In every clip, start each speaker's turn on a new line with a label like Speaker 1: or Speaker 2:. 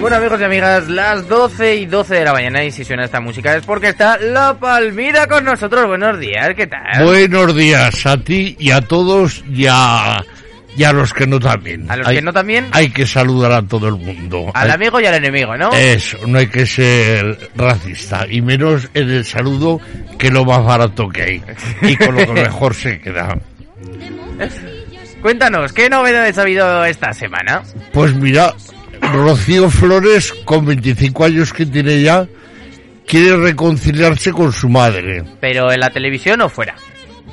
Speaker 1: Bueno amigos y amigas, las 12 y 12 de la mañana y si suena esta música es porque está La Palmira con nosotros. Buenos días, ¿qué tal?
Speaker 2: Buenos días a ti y a todos y a, y a los que no también.
Speaker 1: A los que no también.
Speaker 2: Hay que saludar a todo el mundo.
Speaker 1: Al amigo y al enemigo, ¿no?
Speaker 2: Eso, no hay que ser racista y menos en el saludo que lo más barato que hay y con lo que mejor se queda.
Speaker 1: Cuéntanos, ¿qué novedades ha habido esta semana?
Speaker 2: Pues mira, Rocío Flores, con 25 años que tiene ya, quiere reconciliarse con su madre.
Speaker 1: ¿Pero en la televisión o fuera?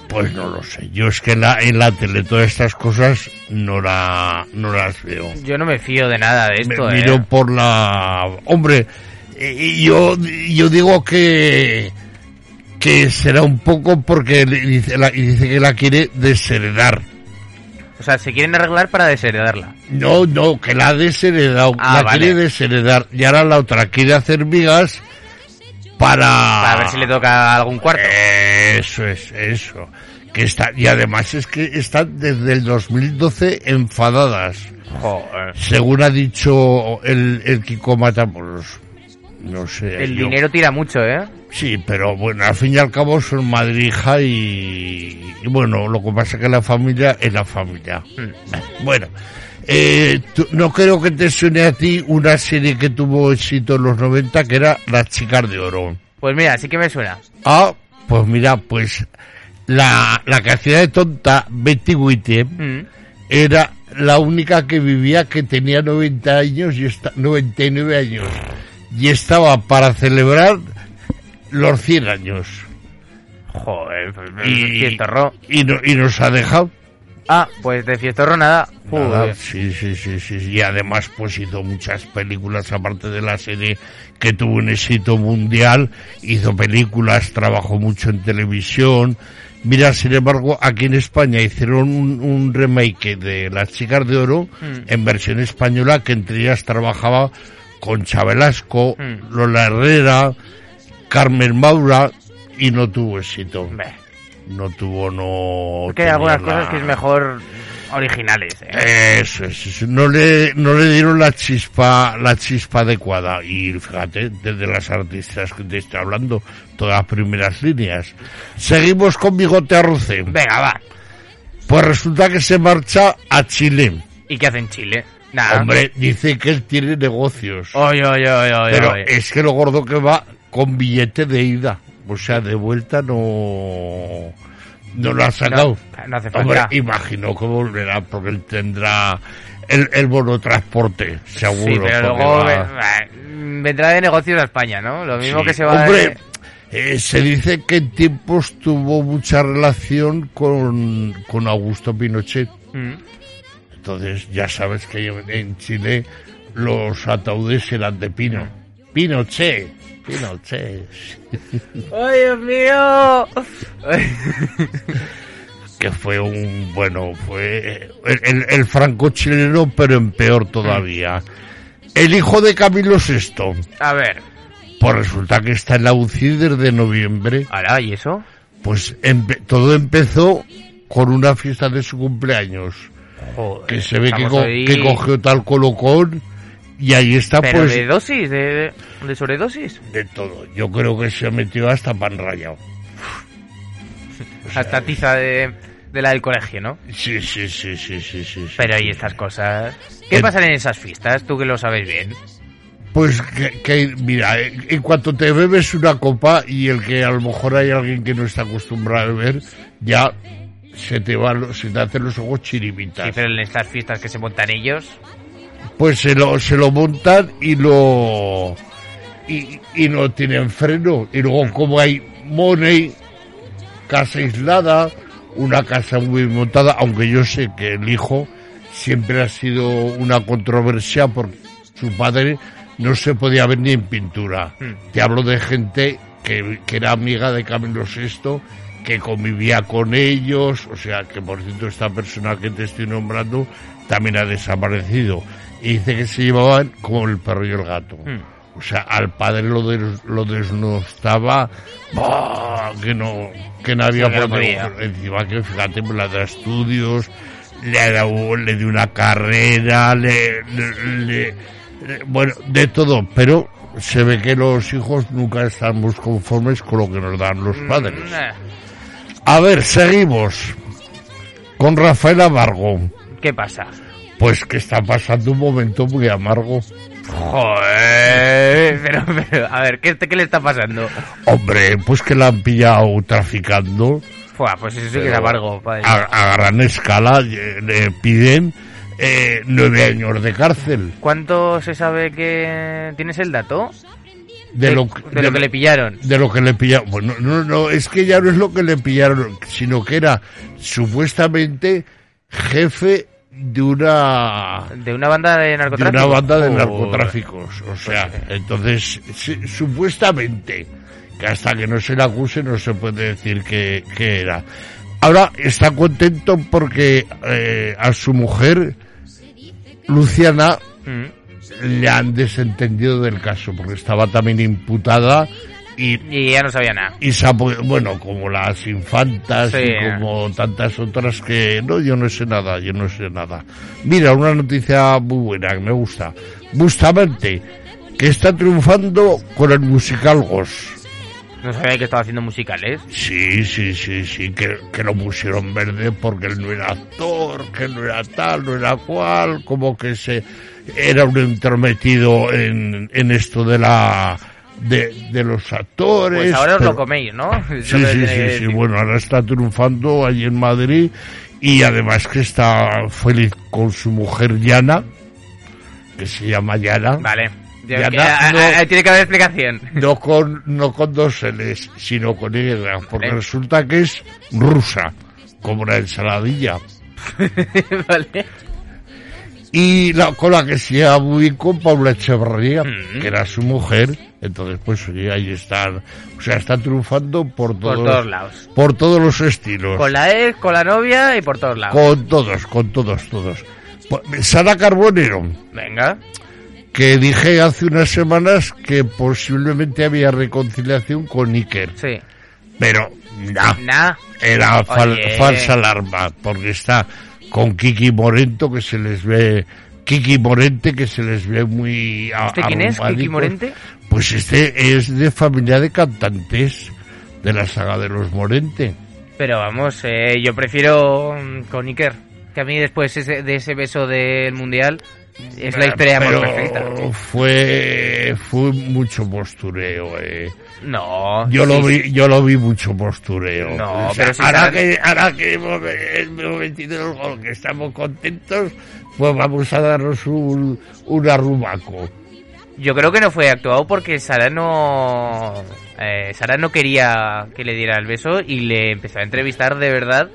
Speaker 2: Pues no lo sé. Yo es que en la, en la tele todas estas cosas no, la, no las veo.
Speaker 1: Yo no me fío de nada de esto.
Speaker 2: Me miro
Speaker 1: ¿eh?
Speaker 2: por la... Hombre, yo, yo digo que que será un poco porque dice, dice que la quiere desheredar.
Speaker 1: O sea, se quieren arreglar para desheredarla.
Speaker 2: No, no, que la ha desheredado.
Speaker 1: Ah,
Speaker 2: la
Speaker 1: vale.
Speaker 2: quiere desheredar. Y ahora la otra quiere hacer migas para...
Speaker 1: Para ver si le toca algún cuarto.
Speaker 2: Eso es, eso. Que está, y además es que están desde el 2012 enfadadas.
Speaker 1: Joder.
Speaker 2: Según ha dicho el, el Kiko Matamoros. No sé.
Speaker 1: El
Speaker 2: yo-
Speaker 1: dinero tira mucho, ¿eh?
Speaker 2: Sí, pero bueno, al fin y al cabo son madre hija y, y bueno, lo que pasa es que la familia es la familia.
Speaker 1: Hmm.
Speaker 2: Bueno, eh, tú- no creo que te suene a ti una serie que tuvo éxito en los 90 que era Las Chicas de Oro.
Speaker 1: Pues mira, sí que me suena.
Speaker 2: Ah, pues mira, pues la, la que hacía de tonta, Betty White,
Speaker 1: Mm.
Speaker 2: era la única que vivía que tenía 90 años y esta, 99 años y estaba para celebrar los 100 años.
Speaker 1: Joder, pues,
Speaker 2: Y,
Speaker 1: fiestorro.
Speaker 2: y, no- y nos ha dejado.
Speaker 1: Ah, pues de fiestorro nada.
Speaker 2: Nada, sí, sí, sí, sí. Y además, pues hizo muchas películas, aparte de la serie que tuvo un éxito mundial, hizo películas, trabajó mucho en televisión. Mira, sin embargo, aquí en España hicieron un, un remake de Las Chicas de Oro
Speaker 1: Mm.
Speaker 2: en versión española, que entre ellas trabajaba con Chabelasco,
Speaker 1: Mm.
Speaker 2: Lola Herrera, Carmen Maura, y no tuvo éxito.
Speaker 1: Beh,
Speaker 2: No tuvo, no.
Speaker 1: Es que hay algunas
Speaker 2: la-
Speaker 1: cosas que es mejor originales, ¿eh?
Speaker 2: eso es, eso. no le, no le dieron la chispa, la chispa adecuada. Y fíjate, desde las artistas que te estoy hablando, todas las primeras líneas. Seguimos con Bigote Arruce.
Speaker 1: Venga, va.
Speaker 2: Pues resulta que se marcha a Chile.
Speaker 1: ¿Y qué hace en Chile?
Speaker 2: Hombre, dice que él tiene negocios.
Speaker 1: Oye, oye, oye, oye.
Speaker 2: pero
Speaker 1: oye.
Speaker 2: es que lo gordo que va con billete de ida. O sea, de vuelta no, no lo ha sacado.
Speaker 1: No, no hace
Speaker 2: Hombre,
Speaker 1: falta.
Speaker 2: imagino que volverá porque él tendrá el, el bono transporte, seguro.
Speaker 1: Sí, pero luego
Speaker 2: va-
Speaker 1: vendrá de negocios a España, ¿no? Lo mismo
Speaker 2: Sí.
Speaker 1: que se va
Speaker 2: Hombre, eh, se dice que en tiempos tuvo mucha relación con, con Augusto Pinochet.
Speaker 1: Mm.
Speaker 2: Entonces, ya sabes que en Chile los ataúdes eran de pino. Pinochet, Pinochet.
Speaker 1: ¡Ay, Dios mío!
Speaker 2: que fue un bueno fue el, el- franco chileno pero en peor todavía el hijo de Camilo VI
Speaker 1: A ver.
Speaker 2: pues resulta que está en la UCI desde noviembre
Speaker 1: Ahora, ¿y eso?
Speaker 2: pues empe- todo empezó con una fiesta de su cumpleaños
Speaker 1: Joder,
Speaker 2: que se ve que,
Speaker 1: estamos
Speaker 2: co-
Speaker 1: ahí-
Speaker 2: que cogió tal colocón y ahí está
Speaker 1: Pero
Speaker 2: pues
Speaker 1: de dosis, de, de, sobredosis.
Speaker 2: de todo yo creo que se metió hasta pan rayado
Speaker 1: Hasta tiza de, de la del colegio, ¿no?
Speaker 2: sí sí sí sí sí sí.
Speaker 1: Pero y estas cosas. ¿Qué pasan en esas fiestas? Tú que lo sabes bien.
Speaker 2: Pues que, que, mira, en cuanto te bebes una copa y el que a lo mejor hay alguien que no está acostumbrado a beber, ya se te va, se te hacen los ojos chiribitas.
Speaker 1: Sí, pero en estas fiestas que se montan ellos.
Speaker 2: Pues se lo, se lo montan y lo y, y no tienen freno. Y luego como hay money, casa aislada, una casa muy montada, aunque yo sé que el hijo siempre ha sido una controversia porque su padre no se podía ver ni en pintura.
Speaker 1: Mm.
Speaker 2: Te hablo de gente que, que era amiga de Camilo VI que convivía con ellos, o sea, que por cierto esta persona que te estoy nombrando también ha desaparecido. Y dice que se llevaban como el perro y el gato.
Speaker 1: Hmm.
Speaker 2: O sea, al padre lo, des- lo desnostaba, ¡bah! que no, que no había
Speaker 1: no.
Speaker 2: Encima que fíjate, pues la de estudios, le, dado- le dio una carrera, le, le- le- le- bueno, de todo, pero se ve que los hijos nunca estamos conformes con lo que nos dan los padres.
Speaker 1: Mm.
Speaker 2: A ver, seguimos con Rafael Amargo.
Speaker 1: ¿Qué pasa?
Speaker 2: Pues que está pasando un momento muy amargo.
Speaker 1: Joder, pero, pero, a ver, ¿qué, qué le está pasando?
Speaker 2: Hombre, pues que la han pillado traficando
Speaker 1: Fua, pues eso sí que es amargo, padre.
Speaker 2: a, a gran escala. eh, Le piden eh, nueve años de cárcel.
Speaker 1: ¿Cuánto se sabe que tienes el dato?
Speaker 2: De, lo,
Speaker 1: de lo que le pillaron.
Speaker 2: de lo que le pillaron. Bueno, no, no, es que ya no es lo que le pillaron, sino que era supuestamente jefe de una
Speaker 1: De una banda de
Speaker 2: de
Speaker 1: narcotráfico.
Speaker 2: una banda de narcotráficos. O sea, entonces, supuestamente, que hasta que no se le acuse no se puede decir que, que era. Ahora está contento porque eh, a su mujer, Luciana,
Speaker 1: Mm.
Speaker 2: Le han desentendido del caso, porque estaba también imputada y
Speaker 1: Y ya no sabía nada.
Speaker 2: y bueno, como las infantas
Speaker 1: Sí.
Speaker 2: y como tantas otras que no, yo no sé nada, yo no sé nada. Mira, una noticia muy buena que me gusta. Bustamante, que está triunfando con el musical Ghost.
Speaker 1: No sabía que estaba haciendo musicales.
Speaker 2: Sí, sí, sí, sí, que, que lo pusieron verde porque él no era actor, que no era tal, no era cual, como que se era un entrometido en, en esto de la de, de los actores.
Speaker 1: Pues ahora os
Speaker 2: pero-
Speaker 1: lo coméis, ¿no?
Speaker 2: Sí, sí, sí, sí, bueno, ahora está triunfando allí en Madrid y además que está feliz con su mujer Yana, que se llama Yana,
Speaker 1: Vale. Ya-
Speaker 2: Ya
Speaker 1: que-
Speaker 2: no-
Speaker 1: tiene que haber explicación.
Speaker 2: no con, no con dos L's, sino con Y, porque resulta que es rusa, como la ensaladilla.
Speaker 1: vale.
Speaker 2: Y la, con la que se con Paula Echeverría,
Speaker 1: Mm.
Speaker 2: que era su mujer, entonces pues ahí están, o sea, está triunfando por
Speaker 1: Por
Speaker 2: todos,
Speaker 1: todos lados.
Speaker 2: por todos los estilos.
Speaker 1: Con la ex, con la novia y por todos lados.
Speaker 2: Con todos, con todos, todos. Pues, Sara Carbonero,
Speaker 1: Venga.
Speaker 2: Que dije hace unas semanas que posiblemente había reconciliación con Iker,
Speaker 1: Sí.
Speaker 2: pero no,
Speaker 1: Nah.
Speaker 2: era fal- falsa alarma, porque está con Kiki Morento, que se les ve, Kiki Morente, que se les ve muy
Speaker 1: ¿Este quién es? ¿Kiki. Morente?
Speaker 2: Pues este es de familia de cantantes de la saga de los Morente.
Speaker 1: Pero vamos, eh, yo prefiero mm, con Iker. Que a mí después ese- de ese beso del mundial es la historia
Speaker 2: Pero
Speaker 1: perfecta.
Speaker 2: Fue, fue mucho postureo, eh.
Speaker 1: No.
Speaker 2: Yo lo vi, yo lo vi mucho postureo.
Speaker 1: No,
Speaker 2: O sea,
Speaker 1: pero si
Speaker 2: ahora que, ahora que hemos, hemos metido el gol, que estamos contentos, pues vamos a darnos un, un arrumaco.
Speaker 1: Yo creo que no fue actuado porque Sara no. eh, Sara no quería que le diera el beso y le empezó a entrevistar de verdad.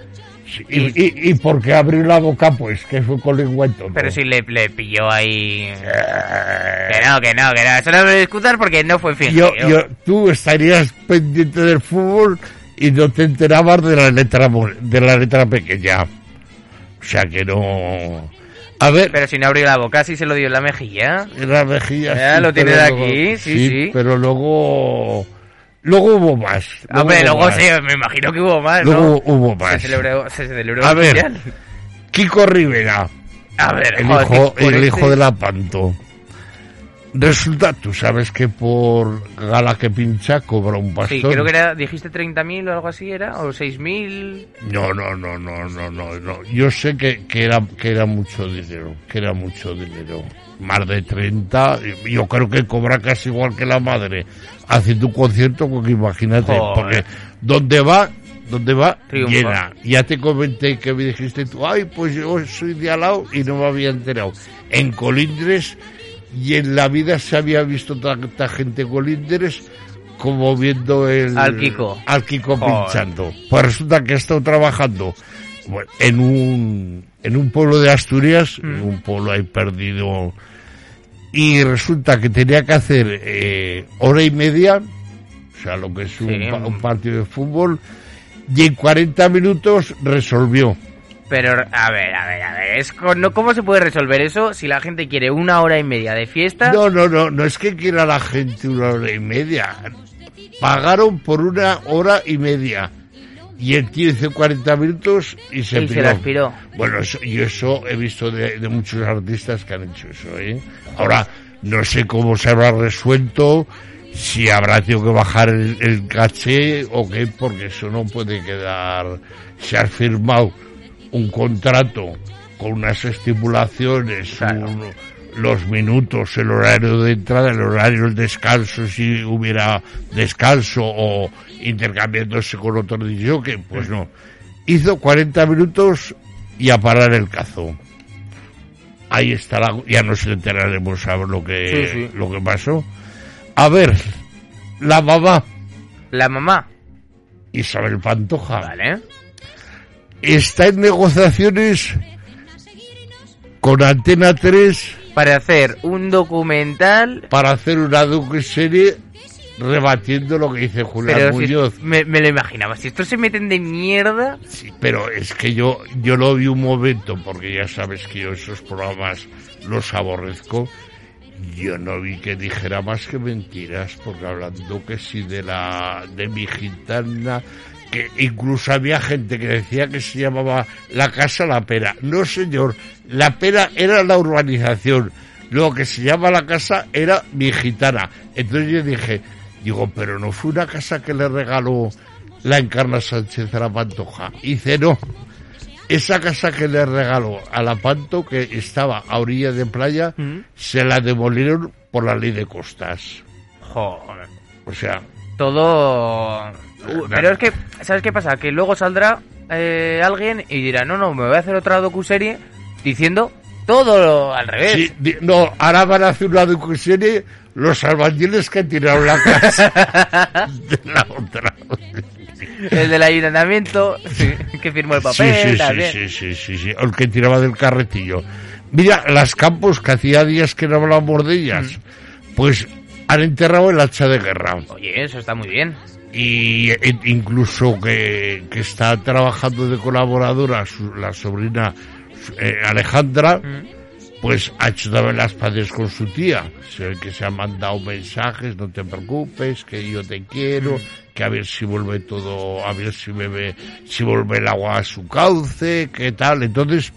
Speaker 2: Y, y, y porque abrió la boca, pues, que fue con lengüeto.
Speaker 1: Pero si le, le pilló ahí.
Speaker 2: Eh,
Speaker 1: Que no, que no, que no. Eso no me lo discutas porque no fue fingido.
Speaker 2: yo, yo, tú estarías pendiente del fútbol y no te enterabas de la letra, de la letra pequeña. O sea que no. A ver,
Speaker 1: Pero si no abrió la boca, sí se lo dio en la mejilla.
Speaker 2: En la mejilla.
Speaker 1: Ya,
Speaker 2: sí,
Speaker 1: lo tienes
Speaker 2: pero
Speaker 1: aquí, sí, sí.
Speaker 2: Pero luego. Luego hubo más.
Speaker 1: Hombre,
Speaker 2: hubo
Speaker 1: luego
Speaker 2: más.
Speaker 1: sí, me imagino que hubo más,
Speaker 2: Luego
Speaker 1: ¿no?
Speaker 2: hubo
Speaker 1: Se
Speaker 2: más.
Speaker 1: celebró, se celebró
Speaker 2: A
Speaker 1: el
Speaker 2: ver,
Speaker 1: mundial.
Speaker 2: Kiko Rivera,
Speaker 1: A ver,
Speaker 2: el
Speaker 1: joder,
Speaker 2: hijo, el
Speaker 1: este-
Speaker 2: hijo de la Panto. Resulta, tú sabes que por gala que pincha cobra un
Speaker 1: Sí,
Speaker 2: pastón.
Speaker 1: creo que era, dijiste 30.000 o algo así, ¿era? ¿O 6.000?
Speaker 2: No, no, no, no, no, no, no. Yo sé que, que era que era mucho dinero, que era mucho dinero. Más de 30, y yo creo que cobra casi igual que la madre haciendo un concierto, porque imagínate,
Speaker 1: Joder.
Speaker 2: porque donde va, donde va,
Speaker 1: Triunfa.
Speaker 2: llena. Ya te comenté que me dijiste tú, ay, pues yo soy de al lado y no me había enterado. En Colindres, y en la vida se había visto tanta gente en Colindres como viendo el...
Speaker 1: Al Kiko.
Speaker 2: Al Kiko pinchando. Pues resulta que ha estado trabajando bueno, en un en un pueblo de Asturias,
Speaker 1: Mm.
Speaker 2: en un pueblo ahí perdido, y resulta que tenía que hacer eh, hora y media, o sea, lo que es
Speaker 1: Sí, un
Speaker 2: partido de fútbol, y en 40 minutos resolvió.
Speaker 1: Pero, a ver, a ver, a ver, es con- no, ¿cómo se puede resolver eso si la gente quiere una hora y media de fiesta?
Speaker 2: No, no, no, no es que quiera la gente una hora y media. Pagaron por una hora y media. Y tío hizo 40 minutos y se
Speaker 1: y se
Speaker 2: piró. Bueno, eso, y eso he visto de, de muchos artistas que han hecho eso, ¿eh? Ahora, no sé cómo se habrá resuelto, si habrá tenido que bajar el, el caché o qué, porque eso no puede quedar. Se ha firmado un contrato con unas estipulaciones,
Speaker 1: Claro.
Speaker 2: un- los minutos, el horario de entrada, el horario del descanso, si hubiera descanso o intercambiándose con otro que pues no. Hizo 40 minutos y a parar el cazo. Ahí está la, ya nos enteraremos a ver lo que,
Speaker 1: Sí, sí.
Speaker 2: lo que pasó. A ver, la mamá
Speaker 1: La mamá,
Speaker 2: Isabel Pantoja
Speaker 1: ¿vale?
Speaker 2: Está en negociaciones con Antena 3
Speaker 1: Para hacer un documental...
Speaker 2: para hacer una serie rebatiendo lo que dice Julián
Speaker 1: Pero si-
Speaker 2: Muñoz.
Speaker 1: me, me lo imaginaba, si estos se meten de mierda...
Speaker 2: Sí, pero es que yo, yo lo vi un momento, porque ya sabes que yo esos programas los aborrezco. Yo no vi que dijera más que mentiras, porque hablando que sí de la, de mi gitana, que incluso había gente que decía que se llamaba la casa La Pera. No señor, La Pera era la urbanización. Lo que se llama la casa era mi gitana. Entonces yo dije, digo, pero no fue una casa que le regaló la Encarna Sánchez a la Pantoja. Y dice, no, esa casa que le regaló a la Panto, que estaba a orilla de playa,
Speaker 1: ¿Mm?
Speaker 2: se la demolieron por la ley de costas.
Speaker 1: Joder.
Speaker 2: O sea,
Speaker 1: Todo... Uh, pero es que, ¿sabes qué pasa? Que luego saldrá eh, alguien y dirá, no, no, me voy a hacer otra docuserie diciendo todo lo al revés.
Speaker 2: sí, di- no, ahora van a hacer una docuserie los albañiles que tiraron la casa de la otra.
Speaker 1: El del ayuntamiento, sí, que firmó el papel,
Speaker 2: sí, sí,
Speaker 1: también.
Speaker 2: sí, sí, sí, sí, el que tiraba del carretillo. Mira, las campos, que hacía días que no hablábamos de ellas, pues han enterrado el hacha de guerra.
Speaker 1: Oye, eso está muy bien.
Speaker 2: y e- incluso que, que está trabajando de colaboradora su- la sobrina eh, Alejandra pues ha hecho también las paces con su tía se ve que se han mandado mensajes no te preocupes que yo te quiero que a ver si vuelve todo a ver si bebe si vuelve el agua a su cauce qué tal entonces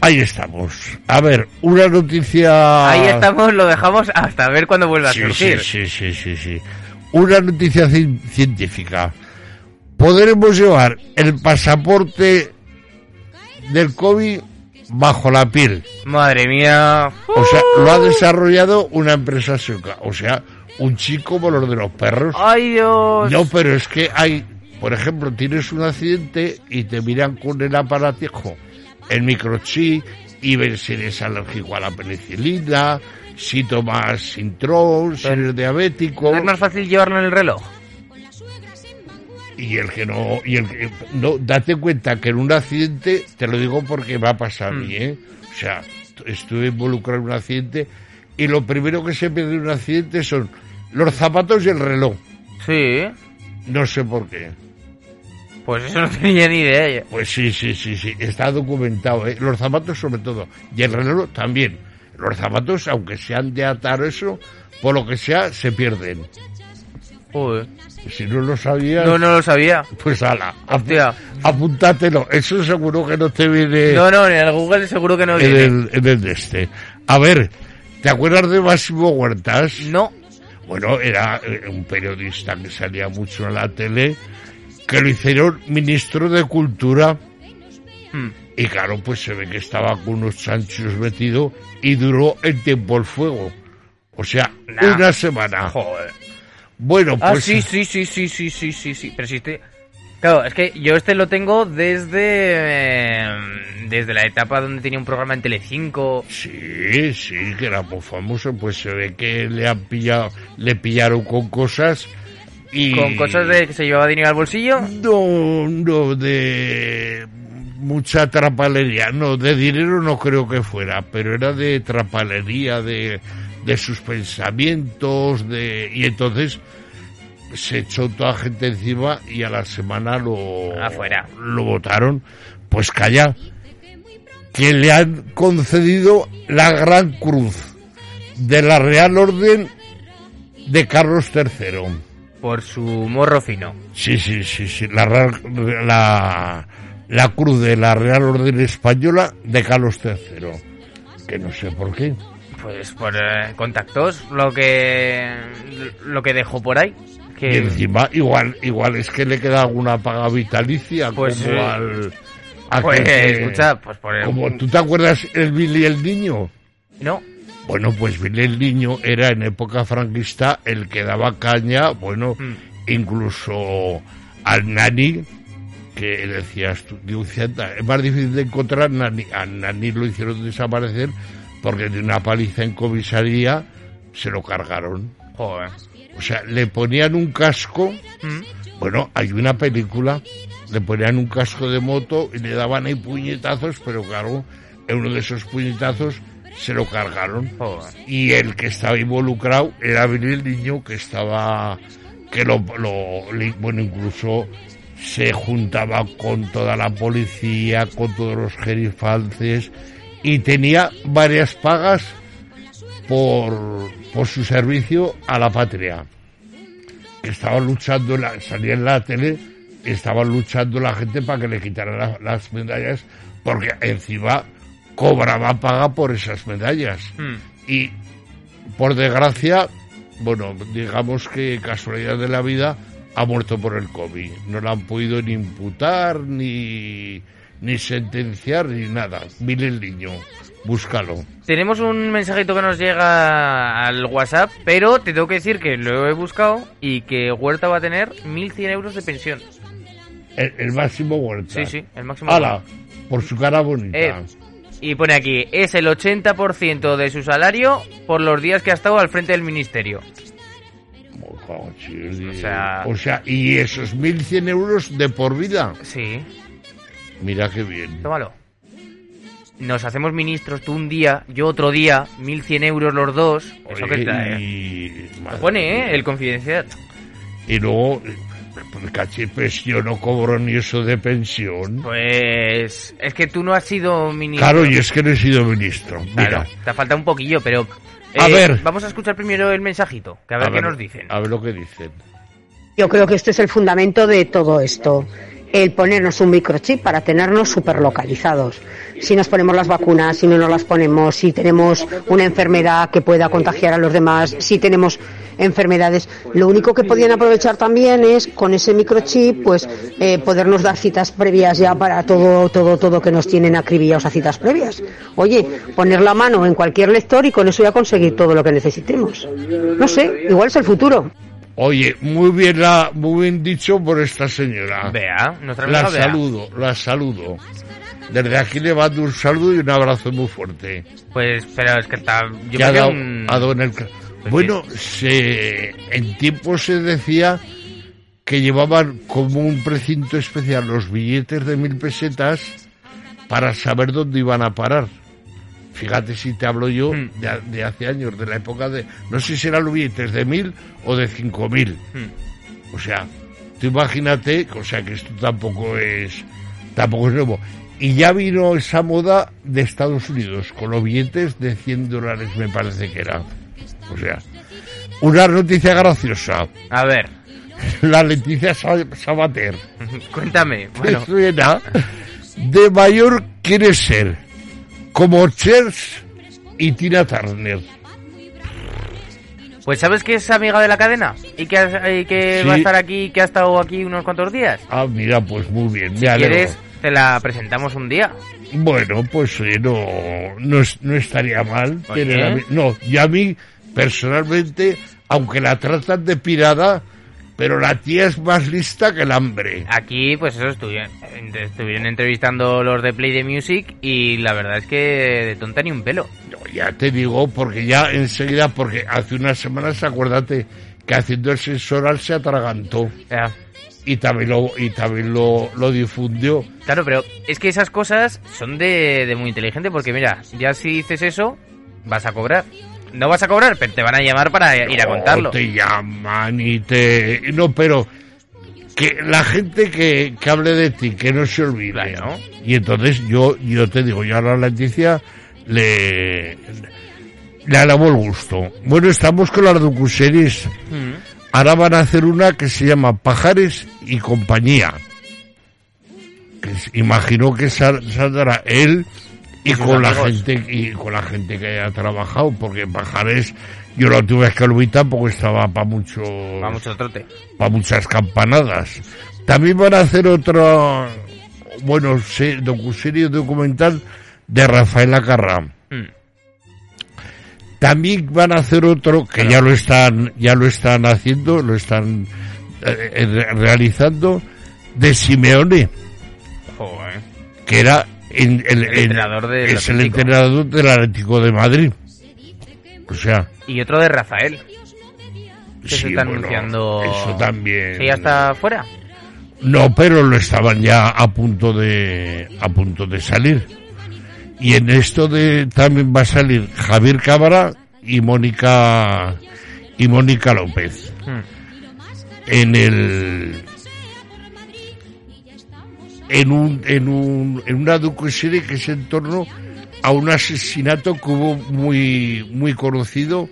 Speaker 2: ahí estamos a ver una noticia
Speaker 1: Ahí estamos, lo dejamos hasta ver cuándo vuelve a surgir.
Speaker 2: sí, sí, sí, sí, sí. Una noticia ci- científica. Podremos llevar el pasaporte del COVID bajo la piel.
Speaker 1: Madre mía.
Speaker 2: O sea, lo ha desarrollado una empresa sueca. O sea, un chico como los de los perros.
Speaker 1: Ay, Dios.
Speaker 2: No, pero es que hay, por ejemplo, tienes un accidente y te miran con el aparatijo, el microchip, y ven si eres alérgico a la penicilina, si tomas Sintrol, si eres diabético,
Speaker 1: ¿No es más fácil llevarlo en el reloj?
Speaker 2: y el que no, y el que, no, date cuenta que en un accidente, te lo digo porque pasado a mí,
Speaker 1: Mm.
Speaker 2: ¿eh? O sea, estuve involucrado en un accidente y lo primero que se pierde en un accidente son los zapatos y el reloj.
Speaker 1: Sí.
Speaker 2: No sé por qué.
Speaker 1: Pues eso no tenía ni idea.
Speaker 2: Pues sí, sí, sí, sí, está documentado, ¿eh? Los zapatos sobre todo, y el reloj también. Los zapatos, aunque sean de atar eso, por lo que sea, se pierden.
Speaker 1: Joder.
Speaker 2: Si no lo sabías,
Speaker 1: No, no lo sabía.
Speaker 2: pues ala, apu-
Speaker 1: Hostia.
Speaker 2: apúntatelo. Eso seguro que no te viene
Speaker 1: No, no, en el Google seguro que no
Speaker 2: en,
Speaker 1: viene.
Speaker 2: el, en el de este. A ver, ¿te acuerdas de Máximo Huertas?
Speaker 1: No.
Speaker 2: Bueno, era eh, un periodista que salía mucho en la tele, que lo hicieron ministro de Cultura.
Speaker 1: Hmm.
Speaker 2: Y claro, pues se ve que estaba con unos chanchos metido y duró el tiempo el fuego. O sea,
Speaker 1: Nah.
Speaker 2: una semana.
Speaker 1: Joder.
Speaker 2: Bueno,
Speaker 1: Ah,
Speaker 2: pues
Speaker 1: sí, sí, sí, sí, sí, sí, sí, sí. Pero si este... Claro, es que yo este lo tengo desde... eh, desde la etapa donde tenía un programa en Telecinco.
Speaker 2: sí, sí, que era muy famoso, pues se ve que le han pillado, le pillaron con cosas y
Speaker 1: Con cosas de que se llevaba dinero al bolsillo.
Speaker 2: no, no de mucha trapalería, no, de dinero no creo que fuera, pero era de trapalería, de, de sus pensamientos, de y entonces se echó toda gente encima y a la semana lo
Speaker 1: afuera.
Speaker 2: lo votaron pues calla que le han concedido la gran cruz de la Real Orden de Carlos III
Speaker 1: por su morro fino
Speaker 2: sí sí sí sí la la, la cruz de la Real Orden española de Carlos III que no sé por qué
Speaker 1: pues por eh, contactos lo que lo que dejó por ahí
Speaker 2: y encima, igual, igual es que le queda alguna paga vitalicia,
Speaker 1: pues,
Speaker 2: como al.
Speaker 1: pues, escucha, pues por
Speaker 2: Como, ¿Tú te acuerdas el Billy el Niño?
Speaker 1: No.
Speaker 2: Bueno, pues Billy el Niño era en época franquista el que daba caña, bueno, hmm. incluso al Nani, que decías tú, es más difícil de encontrar, Nani, a Nani lo hicieron desaparecer porque de una paliza en comisaría se lo cargaron.
Speaker 1: Joder.
Speaker 2: O sea, le ponían un casco,
Speaker 1: mm.
Speaker 2: bueno, hay una película, le ponían un casco de moto y le daban ahí puñetazos, pero claro, en uno de esos puñetazos se lo cargaron. Y el que estaba involucrado era el niño que estaba, que lo, bueno, incluso se juntaba con toda la policía, con todos los gerifantes y tenía varias pagas por, por su servicio a la patria. Estaba luchando, la, salía en la tele, estaba luchando la gente para que le quitaran las medallas, porque encima cobraba paga por esas medallas.
Speaker 1: Hmm.
Speaker 2: Y por desgracia, bueno, digamos que casualidad de la vida, ha muerto por el COVID. No la han podido ni imputar, ni, ni sentenciar, ni nada. Mire el niño búscalo.
Speaker 1: Tenemos un mensajito que nos llega al WhatsApp, pero te tengo que decir que lo he buscado y que Huerta va a tener 1.100 euros de pensión.
Speaker 2: El, máximo Huerta.
Speaker 1: Sí, sí, el máximo.
Speaker 2: ¡Hala! Por su cara bonita.
Speaker 1: Eh, y pone aquí, es el 80% de su salario por los días que ha estado al frente del ministerio.
Speaker 2: O sea, o sea, ¿y esos 1.100 euros de por vida?
Speaker 1: Sí.
Speaker 2: Mira qué bien.
Speaker 1: Tómalo nos hacemos ministros tú un día, yo otro día, 1.100 euros los dos. Eso que trae. Y... Lo pone, ¿eh? El confidencial.
Speaker 2: Y luego, pues yo no cobro ni eso de pensión.
Speaker 1: Pues es que tú no has sido ministro.
Speaker 2: Claro, y es que no he sido ministro. Mira.
Speaker 1: te falta un poquillo, pero...
Speaker 2: a eh, ver.
Speaker 1: Vamos a escuchar primero el mensajito, que a ver qué nos dicen.
Speaker 2: A ver lo que dicen.
Speaker 3: Yo creo que este es el fundamento de todo esto el ponernos un microchip para tenernos superlocalizados. Si nos ponemos las vacunas, si no nos las ponemos, si tenemos una enfermedad que pueda contagiar a los demás, si tenemos enfermedades. Lo único que podían aprovechar también es con ese microchip, pues eh, podernos dar citas previas ya para todo, todo, todo que nos tienen acribillados a citas previas. Oye, poner la mano en cualquier lector y con eso ya conseguir todo lo que necesitemos. No sé, igual es el futuro.
Speaker 2: Oye, muy bien, la, muy bien dicho por esta señora.
Speaker 1: Vea,
Speaker 2: La saludo, la saludo. Desde aquí le mando un saludo y un abrazo muy fuerte.
Speaker 1: Pues, pero es que está...
Speaker 2: Yo ha dado, en el... Pues bueno, se, en tiempo se decía que llevaban como un precinto especial los billetes de mil pesetas para saber dónde iban a parar. Fíjate si te hablo yo hmm. de, hace años, de la época de, no sé si eran los billetes de mil o de cinco mil. Hmm. O sea, tú imagínate, o sea que esto tampoco es, tampoco es nuevo. Y ya vino esa moda de Estados Unidos, con los billetes de 100 dólares me parece que era. O sea, una noticia graciosa.
Speaker 1: A ver.
Speaker 2: La Leticia Sabater.
Speaker 1: Cuéntame.
Speaker 2: Bueno. de mayor quiere ser como Chers y Tina Turner.
Speaker 1: Pues ¿sabes que es amiga de la cadena? Y que, que va a estar aquí, que ha estado aquí unos cuantos días.
Speaker 2: Ah, mira, pues muy bien.
Speaker 1: Si quieres, te la presentamos un día.
Speaker 2: Bueno, pues eh, no, no, estaría mal. no, y a mí, personalmente, aunque la tratan de pirada, pero la tía es más lista que el hambre.
Speaker 1: Aquí, pues eso, estuvieron, estuvieron entrevistando los de Play the Music y la verdad es que de tonta ni un pelo.
Speaker 2: ya te digo, porque ya enseguida, porque hace unas semanas, acuérdate, que haciendo el sensoral se atragantó.
Speaker 1: Ya.
Speaker 2: Y también, lo, y también lo, lo difundió.
Speaker 1: Claro, pero es que esas cosas son de, de muy inteligente, porque mira, ya si dices eso, vas a cobrar. No vas a cobrar, pero te van a llamar para ir a contarlo.
Speaker 2: te llaman y te... No, pero que la gente que, que hable de ti, que no se olvide. Y entonces yo, yo te digo, yo a la Leticia le, le alabo el gusto. Bueno, estamos con las docuseries. Mm. Ahora van a hacer una que se llama Pajares y Compañía. Que imagino que saldrá él y con la gente y con la gente que ha trabajado porque Pajares yo la tuve que olvidar porque estaba para mucho
Speaker 1: para mucho trote.
Speaker 2: para muchas campanadas. También van a hacer otro bueno docuserie documental de Rafael Acarra hmm. también van a hacer otro que ya lo están ya lo están haciendo lo están eh, eh, realizando de Simeone. Que era el,
Speaker 1: entrenador
Speaker 2: es el entrenador del Atlético de Madrid. O sea.
Speaker 1: Y otro de Rafael. Que se está anunciando.
Speaker 2: Eso también.
Speaker 1: ¿Que ya está fuera?
Speaker 2: No, pero lo estaban ya a punto de a punto de salir. Y en esto de también va a salir Javier Cámara y Mónica y Mónica López. Hmm. En el en, un, en, un, en una docuserie que es en torno a un asesinato que hubo muy, muy conocido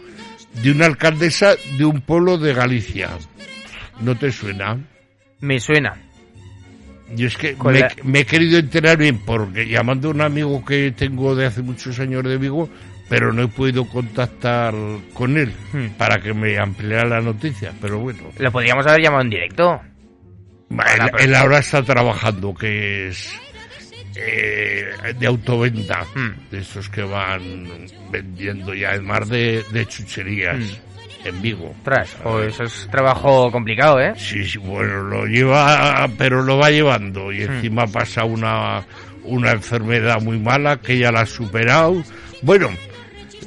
Speaker 2: de una alcaldesa de un pueblo de Galicia. ¿No te suena?
Speaker 1: Me suena.
Speaker 2: Yo es que me, he querido enterar bien porque llamando a un amigo que tengo de hace muchos años de Vigo, pero no he podido contactar con él hmm. para que me ampliara la noticia, pero bueno.
Speaker 1: Lo podríamos haber llamado en directo.
Speaker 2: Él, ahora está trabajando, que es eh, de autoventa, hmm. de esos que van vendiendo ya el mar de, chucherías. Hmm. En Vigo.
Speaker 1: Tras, pues es trabajo complicado, ¿eh?
Speaker 2: Sí, sí, bueno, lo lleva, pero lo va llevando y hmm. encima pasa una, una enfermedad muy mala que ya la ha superado. Bueno,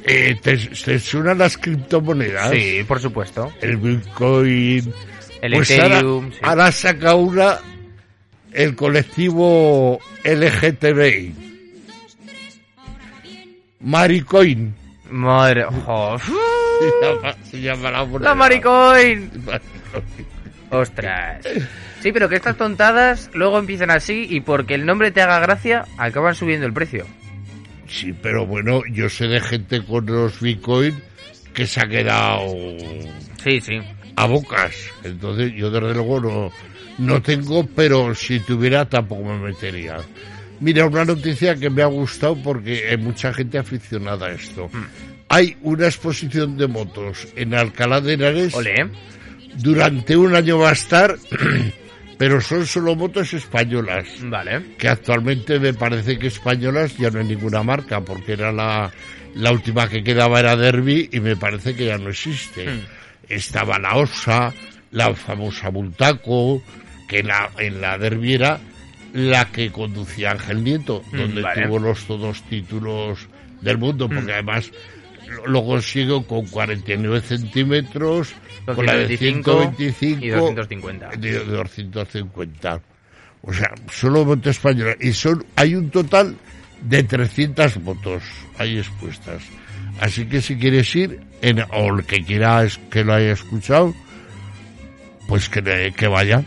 Speaker 2: eh, ¿te, ¿te, suenan las criptomonedas?
Speaker 1: Sí, por supuesto.
Speaker 2: El Bitcoin,
Speaker 1: el pues
Speaker 2: ahora, saca una el colectivo LGTBI. Maricoin.
Speaker 1: Madre,
Speaker 2: Se llama, la,
Speaker 1: la Maricoin. Ostras. Sí, pero que estas tontadas luego empiezan así y porque el nombre te haga gracia, acaban subiendo el precio.
Speaker 2: Sí, pero bueno, yo sé de gente con los Bitcoin que se ha quedado.
Speaker 1: Sí, sí
Speaker 2: a bocas. Entonces yo desde luego no, no tengo, pero si tuviera tampoco me metería. Mira, una noticia que me ha gustado porque hay mucha gente aficionada a esto. Hmm. Hay una exposición de motos en Alcalá de Henares. Durante un año va a estar, pero son solo motos españolas.
Speaker 1: Vale.
Speaker 2: Que actualmente me parece que españolas ya no hay ninguna marca, porque era la, la última que quedaba era Derby y me parece que ya no existe. Hmm estaba la Osa, la famosa Bultaco, que la, en la derbiera la que conducía Ángel Nieto, mm, donde tuvo los dos títulos del mundo, mm. porque además lo, consigo con 49 centímetros, con la de 125
Speaker 1: y 250.
Speaker 2: De, 250. O sea, solo motos españolas. Y son, hay un total de 300 motos ahí expuestas. Así que si quieres ir, en, o el que quiera que lo haya escuchado, pues que, que vaya.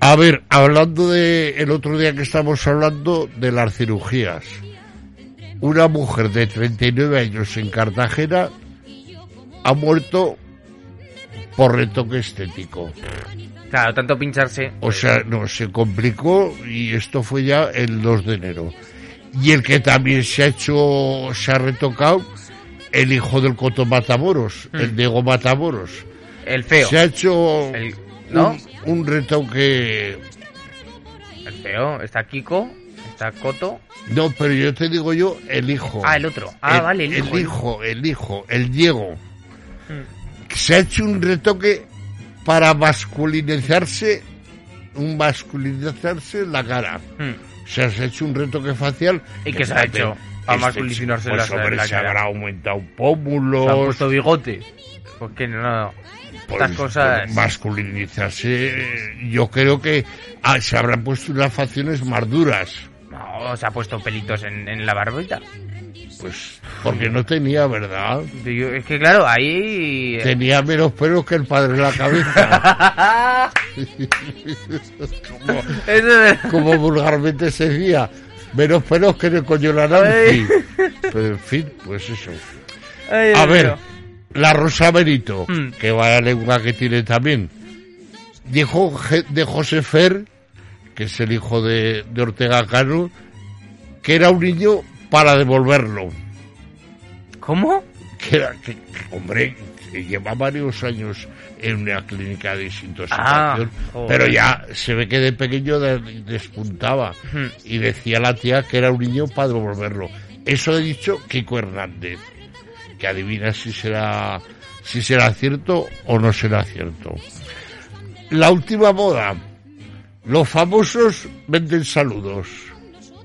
Speaker 2: A ver, hablando de el otro día que estamos hablando de las cirugías. Una mujer de 39 años en Cartagena ha muerto por retoque estético.
Speaker 1: Claro, tanto pincharse.
Speaker 2: O sea, no, se complicó y esto fue ya el 2 de enero. Y el que también se ha hecho, se ha retocado, el hijo del Coto Matamoros, el hmm. Diego Matamoros.
Speaker 1: El feo.
Speaker 2: Se ha hecho un, retoque.
Speaker 1: El feo, está Kiko, está Coto.
Speaker 2: No, pero yo te digo yo, el hijo.
Speaker 1: Ah, el otro. Ah, vale, el hijo.
Speaker 2: El hijo, el hijo, el Diego. Hmm. Se ha hecho un retoque para masculinizarse, un masculinizarse la cara. Hmm. Se ha hecho un retoque facial.
Speaker 1: ¿Y qué se ha hecho? Para este masculinizarse pues la,
Speaker 2: se habrá aumentado pómulos. Se
Speaker 1: ha puesto bigote. Pues que no. Pues, Estas cosas.
Speaker 2: Pues, masculinizarse. Yo creo que ah, se habrán puesto unas facciones más duras.
Speaker 1: No, se ha puesto pelitos en, en la barbita.
Speaker 2: Pues porque no tenía, ¿verdad?
Speaker 1: es que claro, ahí...
Speaker 2: Tenía menos pelos que el padre en la cabeza. como, vulgarmente se decía, menos pelos que el coño la Pero en fin, pues eso. a ver, la Rosa Benito, mm. que vaya lengua que tiene también, dijo de José Fer, que es el hijo de, de Ortega Cano, que era un niño para devolverlo.
Speaker 1: ¿Cómo?
Speaker 2: Que era, que, hombre, que lleva varios años en una clínica de desintoxicación, ah, pero ya se ve que de pequeño despuntaba y decía la tía que era un niño para devolverlo. Eso ha dicho Kiko Hernández, que adivina si será si será cierto o no será cierto. La última moda. Los famosos venden saludos.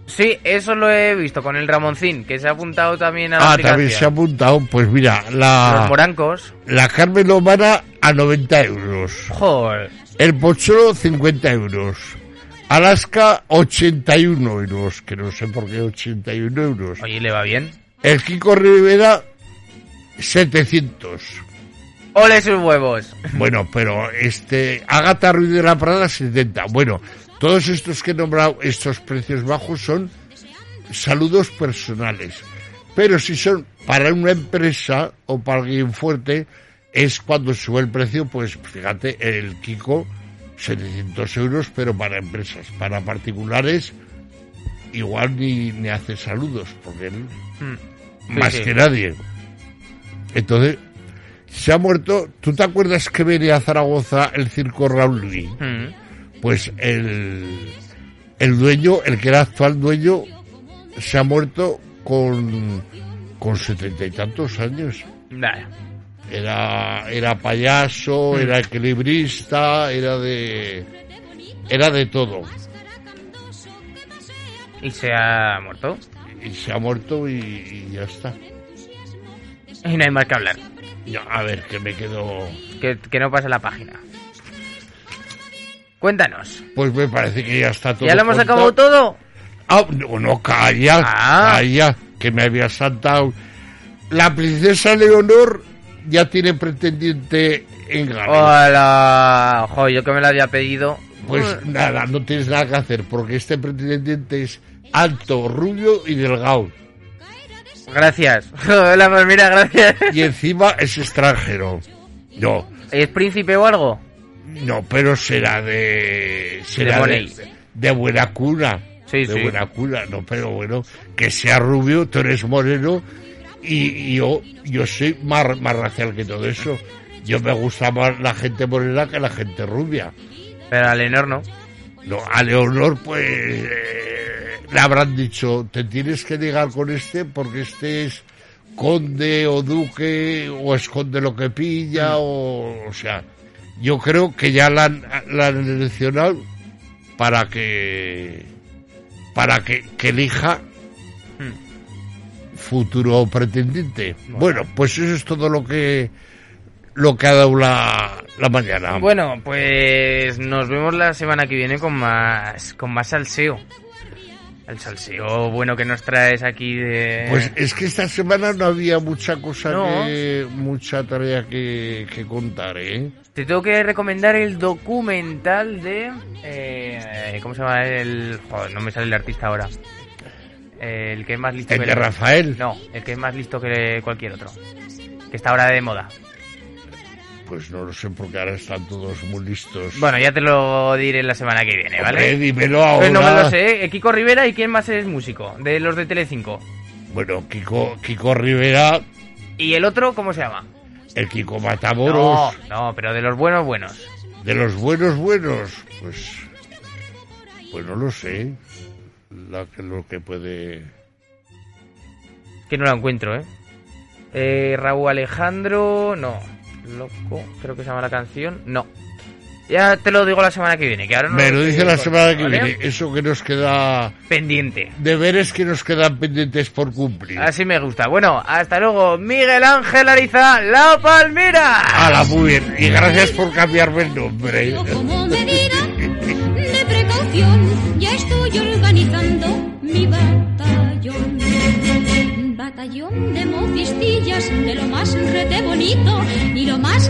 Speaker 1: Sí, eso lo he visto con el Ramoncín, que se ha apuntado también a la
Speaker 2: Ah, también se ha apuntado. Pues mira, la...
Speaker 1: Los morancos.
Speaker 2: La Carmen Lomana a 90 euros.
Speaker 1: Joder.
Speaker 2: El Pocholo 50 euros. Alaska 81 euros, que no sé por qué 81 euros.
Speaker 1: Oye, ¿le va bien?
Speaker 2: El Kiko Rivera 700.
Speaker 1: ¡Ole sus huevos!
Speaker 2: Bueno, pero este... Agatha Ruiz de la Prada 70. Bueno, todos estos que he nombrado, estos precios bajos son saludos personales. Pero si son para una empresa o para alguien fuerte, es cuando sube el precio, pues fíjate, el Kiko, 700 euros, pero para empresas. Para particulares, igual ni, ni hace saludos, porque él, hmm. más que nadie. Entonces, se ha muerto. ¿Tú te acuerdas que venía a Zaragoza el circo Raúl pues el, el dueño, el que era actual dueño, se ha muerto con, con setenta y tantos años. Era, era payaso, hmm. era equilibrista, era de, era de todo.
Speaker 1: ¿Y se ha muerto?
Speaker 2: Y se ha muerto y, ya está.
Speaker 1: Y no hay más que hablar.
Speaker 2: a ver, que me quedo...
Speaker 1: Que, que no pase la página. Cuéntanos.
Speaker 2: Pues me parece que ya está todo.
Speaker 1: ¿Ya lo hemos acabado todo?
Speaker 2: Ah, no, no calla, ah. calla, que me había saltado. La princesa Leonor ya tiene pretendiente en Gales.
Speaker 1: Hola, ojo, yo que me la había pedido.
Speaker 2: Pues nada, no tienes nada que hacer, porque este pretendiente es alto, rubio y delgado.
Speaker 1: Gracias. Hola, pues mira, gracias.
Speaker 2: Y encima es extranjero. No.
Speaker 1: ¿Es príncipe o algo?
Speaker 2: No, pero será de. Será de, buena cuna.
Speaker 1: Sí,
Speaker 2: de buena cuna, no, pero bueno, que sea rubio, tú eres moreno y, yo, yo soy más, más racial que todo eso. Yo me gusta más la gente morena que la gente rubia.
Speaker 1: Pero a Leonor no.
Speaker 2: No, a Leonor pues eh, le habrán dicho, te tienes que ligar con este porque este es conde o duque o esconde lo que pilla o, o sea, yo creo que ya la han, la eleccionado para que para que, elija futuro pretendiente. Bueno. pues eso es todo lo que lo que ha dado la, la mañana.
Speaker 1: Bueno, pues nos vemos la semana que viene con más con más salseo el salseo bueno que nos traes aquí de...
Speaker 2: Pues es que esta semana no había mucha cosa, que, mucha tarea que, contar, ¿eh?
Speaker 1: Te tengo que recomendar el documental de... Eh, ¿Cómo se llama? El... Joder, no me sale el artista ahora. El que es más listo
Speaker 2: ¿El
Speaker 1: que...
Speaker 2: de Rafael?
Speaker 1: No, el que es más listo que cualquier otro. Que está ahora de moda.
Speaker 2: Pues no lo sé porque ahora están todos muy listos.
Speaker 1: Bueno, ya te lo diré la semana que viene, ¿vale?
Speaker 2: dímelo ahora. Pues
Speaker 1: no me lo sé. ¿eh? Kiko Rivera y quién más es músico de los de Telecinco.
Speaker 2: Bueno, Kiko, Kiko Rivera.
Speaker 1: ¿Y el otro cómo se llama?
Speaker 2: El Kiko Matamoros.
Speaker 1: No, no, pero de los buenos buenos.
Speaker 2: De los buenos buenos, pues pues no lo sé. La, lo que puede
Speaker 1: que no lo encuentro, ¿eh? eh Raúl Alejandro, no. Loco, creo que se llama la canción. No. Ya te lo digo la semana que viene, que ahora no
Speaker 2: Me lo dice la semana que viene, eso que nos queda...
Speaker 1: Pendiente.
Speaker 2: Deberes que nos quedan pendientes por cumplir.
Speaker 1: Así me gusta. Bueno, hasta luego, Miguel Ángel Ariza, La Palmira.
Speaker 2: la muy bien. Y gracias por cambiarme el nombre.
Speaker 4: Como medida de precaución, ya estoy organizando mi batallón batallón de mofistillas, de lo más rete bonito y lo más